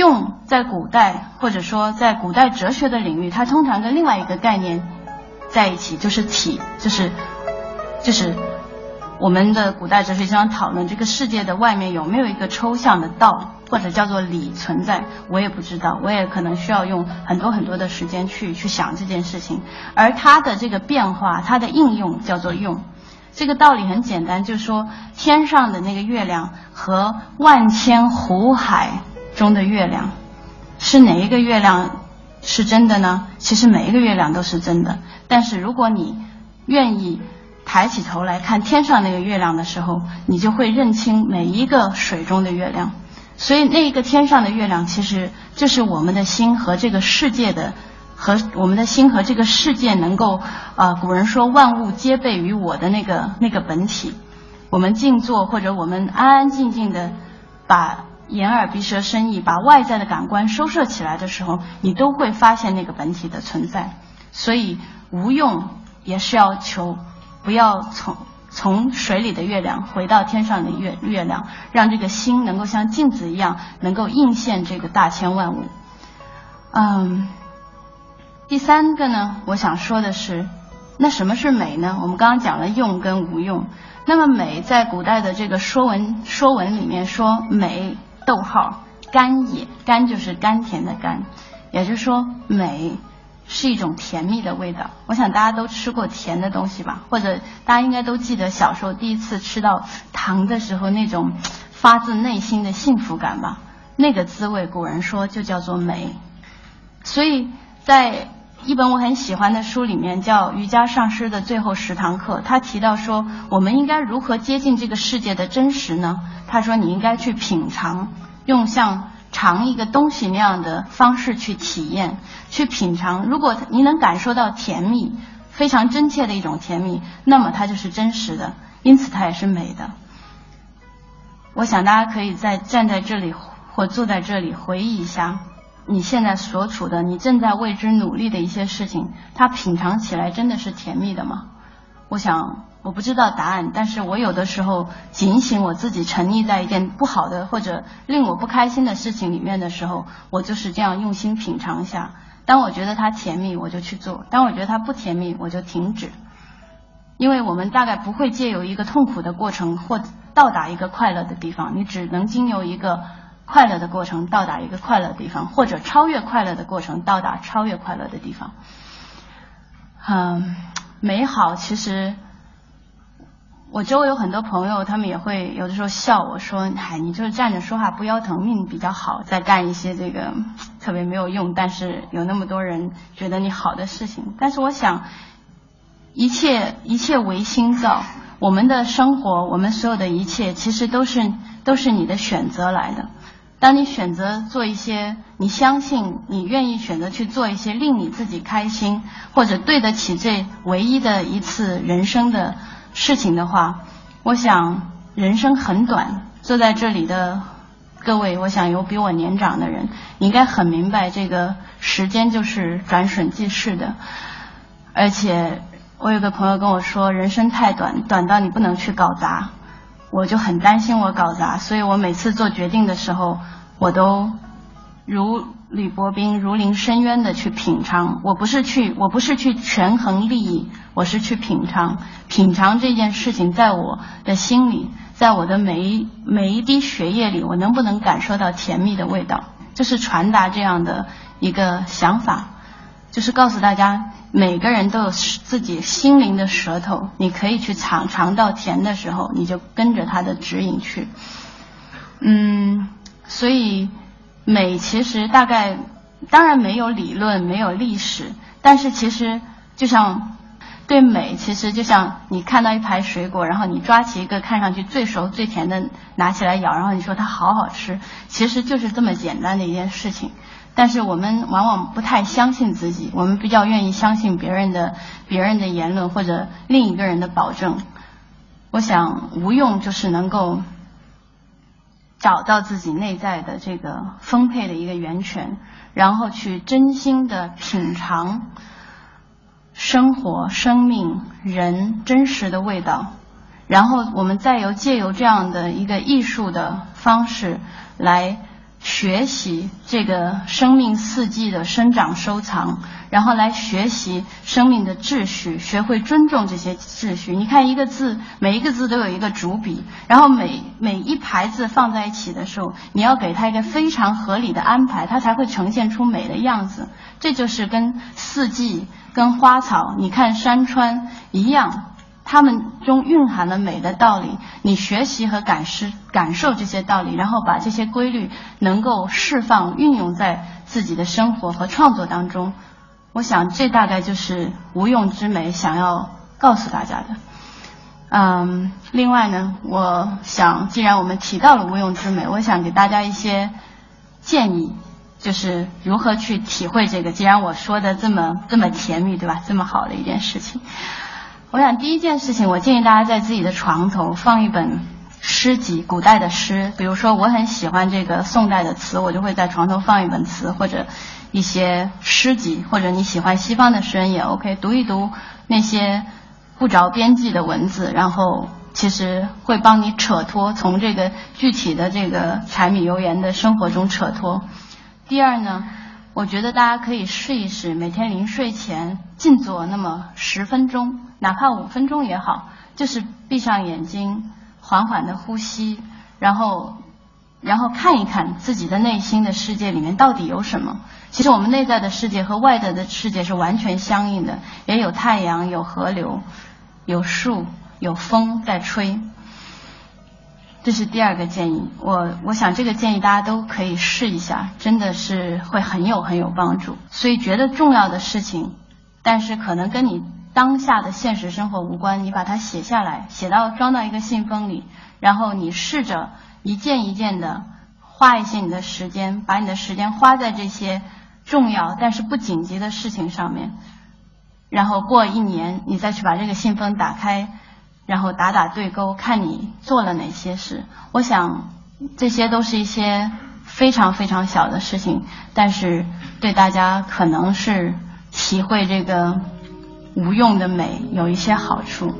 用在古代或者说在古代哲学的领域，它通常跟另外一个概念在一起，就是体，就是就是我们的古代哲学经常讨论这个世界的外面有没有一个抽象的道或者叫做理存在，我也不知道，我也可能需要用很多很多的时间去去想这件事情。而它的这个变化，它的应用叫做用。这个道理很简单，就是说天上的那个月亮和万千湖海中的月亮，是哪一个月亮是真的呢？其实每一个月亮都是真的。但是如果你愿意抬起头来看天上那个月亮的时候，你就会认清每一个水中的月亮。所以那一个天上的月亮，其实就是我们的心和这个世界的。和我们的心和这个世界能够，啊，古人说万物皆备于我的那个那个本体。我们静坐或者我们安安静静的，把眼耳鼻舌身意把外在的感官收摄起来的时候，你都会发现那个本体的存在。所以无用也是要求，不要从从水里的月亮回到天上的月月亮，让这个心能够像镜子一样，能够映现这个大千万物。嗯。第三个呢，我想说的是，那什么是美呢？我们刚刚讲了用跟无用。那么美在古代的这个说文说文里面说美，逗号甘也，甘就是甘甜的甘，也就是说美是一种甜蜜的味道。我想大家都吃过甜的东西吧，或者大家应该都记得小时候第一次吃到糖的时候那种发自内心的幸福感吧？那个滋味，古人说就叫做美。所以在一本我很喜欢的书里面叫《瑜伽上师的最后十堂课》，他提到说，我们应该如何接近这个世界的真实呢？他说，你应该去品尝，用像尝一个东西那样的方式去体验、去品尝。如果你能感受到甜蜜，非常真切的一种甜蜜，那么它就是真实的，因此它也是美的。我想大家可以在站在这里或坐在这里回忆一下。你现在所处的，你正在为之努力的一些事情，它品尝起来真的是甜蜜的吗？我想我不知道答案，但是我有的时候警醒我自己沉溺在一件不好的或者令我不开心的事情里面的时候，我就是这样用心品尝一下。当我觉得它甜蜜，我就去做；当我觉得它不甜蜜，我就停止。因为我们大概不会借由一个痛苦的过程或到达一个快乐的地方，你只能经由一个。快乐的过程到达一个快乐的地方，或者超越快乐的过程到达超越快乐的地方。嗯，美好其实，我周围有很多朋友，他们也会有的时候笑我说：“嗨，你就是站着说话不腰疼，命比较好，在干一些这个特别没有用，但是有那么多人觉得你好的事情。”但是我想，一切一切唯心造，我们的生活，我们所有的一切，其实都是都是你的选择来的。当你选择做一些你相信、你愿意选择去做一些令你自己开心或者对得起这唯一的一次人生的事情的话，我想人生很短。坐在这里的各位，我想有比我年长的人，应该很明白这个时间就是转瞬即逝的。而且我有个朋友跟我说，人生太短，短到你不能去搞砸。我就很担心我搞砸，所以我每次做决定的时候，我都如履薄冰、如临深渊的去品尝。我不是去，我不是去权衡利益，我是去品尝。品尝这件事情，在我的心里，在我的每一每一滴血液里，我能不能感受到甜蜜的味道？就是传达这样的一个想法，就是告诉大家。每个人都有自己心灵的舌头，你可以去尝尝到甜的时候，你就跟着它的指引去。嗯，所以美其实大概当然没有理论，没有历史，但是其实就像对美，其实就像你看到一排水果，然后你抓起一个看上去最熟最甜的拿起来咬，然后你说它好好吃，其实就是这么简单的一件事情。但是我们往往不太相信自己，我们比较愿意相信别人的别人的言论或者另一个人的保证。我想无用就是能够找到自己内在的这个丰沛的一个源泉，然后去真心的品尝生活、生命、人真实的味道，然后我们再由借由这样的一个艺术的方式来。学习这个生命四季的生长收藏，然后来学习生命的秩序，学会尊重这些秩序。你看一个字，每一个字都有一个主笔，然后每每一排字放在一起的时候，你要给它一个非常合理的安排，它才会呈现出美的样子。这就是跟四季、跟花草，你看山川一样。它们中蕴含了美的道理，你学习和感知感受这些道理，然后把这些规律能够释放运用在自己的生活和创作当中。我想这大概就是无用之美想要告诉大家的。嗯，另外呢，我想既然我们提到了无用之美，我想给大家一些建议，就是如何去体会这个。既然我说的这么这么甜蜜，对吧？这么好的一件事情。我想第一件事情，我建议大家在自己的床头放一本诗集，古代的诗。比如说，我很喜欢这个宋代的词，我就会在床头放一本词，或者一些诗集，或者你喜欢西方的诗人也 OK，读一读那些不着边际的文字，然后其实会帮你扯脱从这个具体的这个柴米油盐的生活中扯脱。第二呢，我觉得大家可以试一试，每天临睡前静坐那么十分钟。哪怕五分钟也好，就是闭上眼睛，缓缓的呼吸，然后，然后看一看自己的内心的世界里面到底有什么。其实我们内在的世界和外在的世界是完全相应的，也有太阳，有河流，有树，有风在吹。这是第二个建议，我我想这个建议大家都可以试一下，真的是会很有很有帮助。所以觉得重要的事情，但是可能跟你。当下的现实生活无关，你把它写下来，写到装到一个信封里，然后你试着一件一件的花一些你的时间，把你的时间花在这些重要但是不紧急的事情上面，然后过一年你再去把这个信封打开，然后打打对勾，看你做了哪些事。我想这些都是一些非常非常小的事情，但是对大家可能是体会这个。无用的美有一些好处。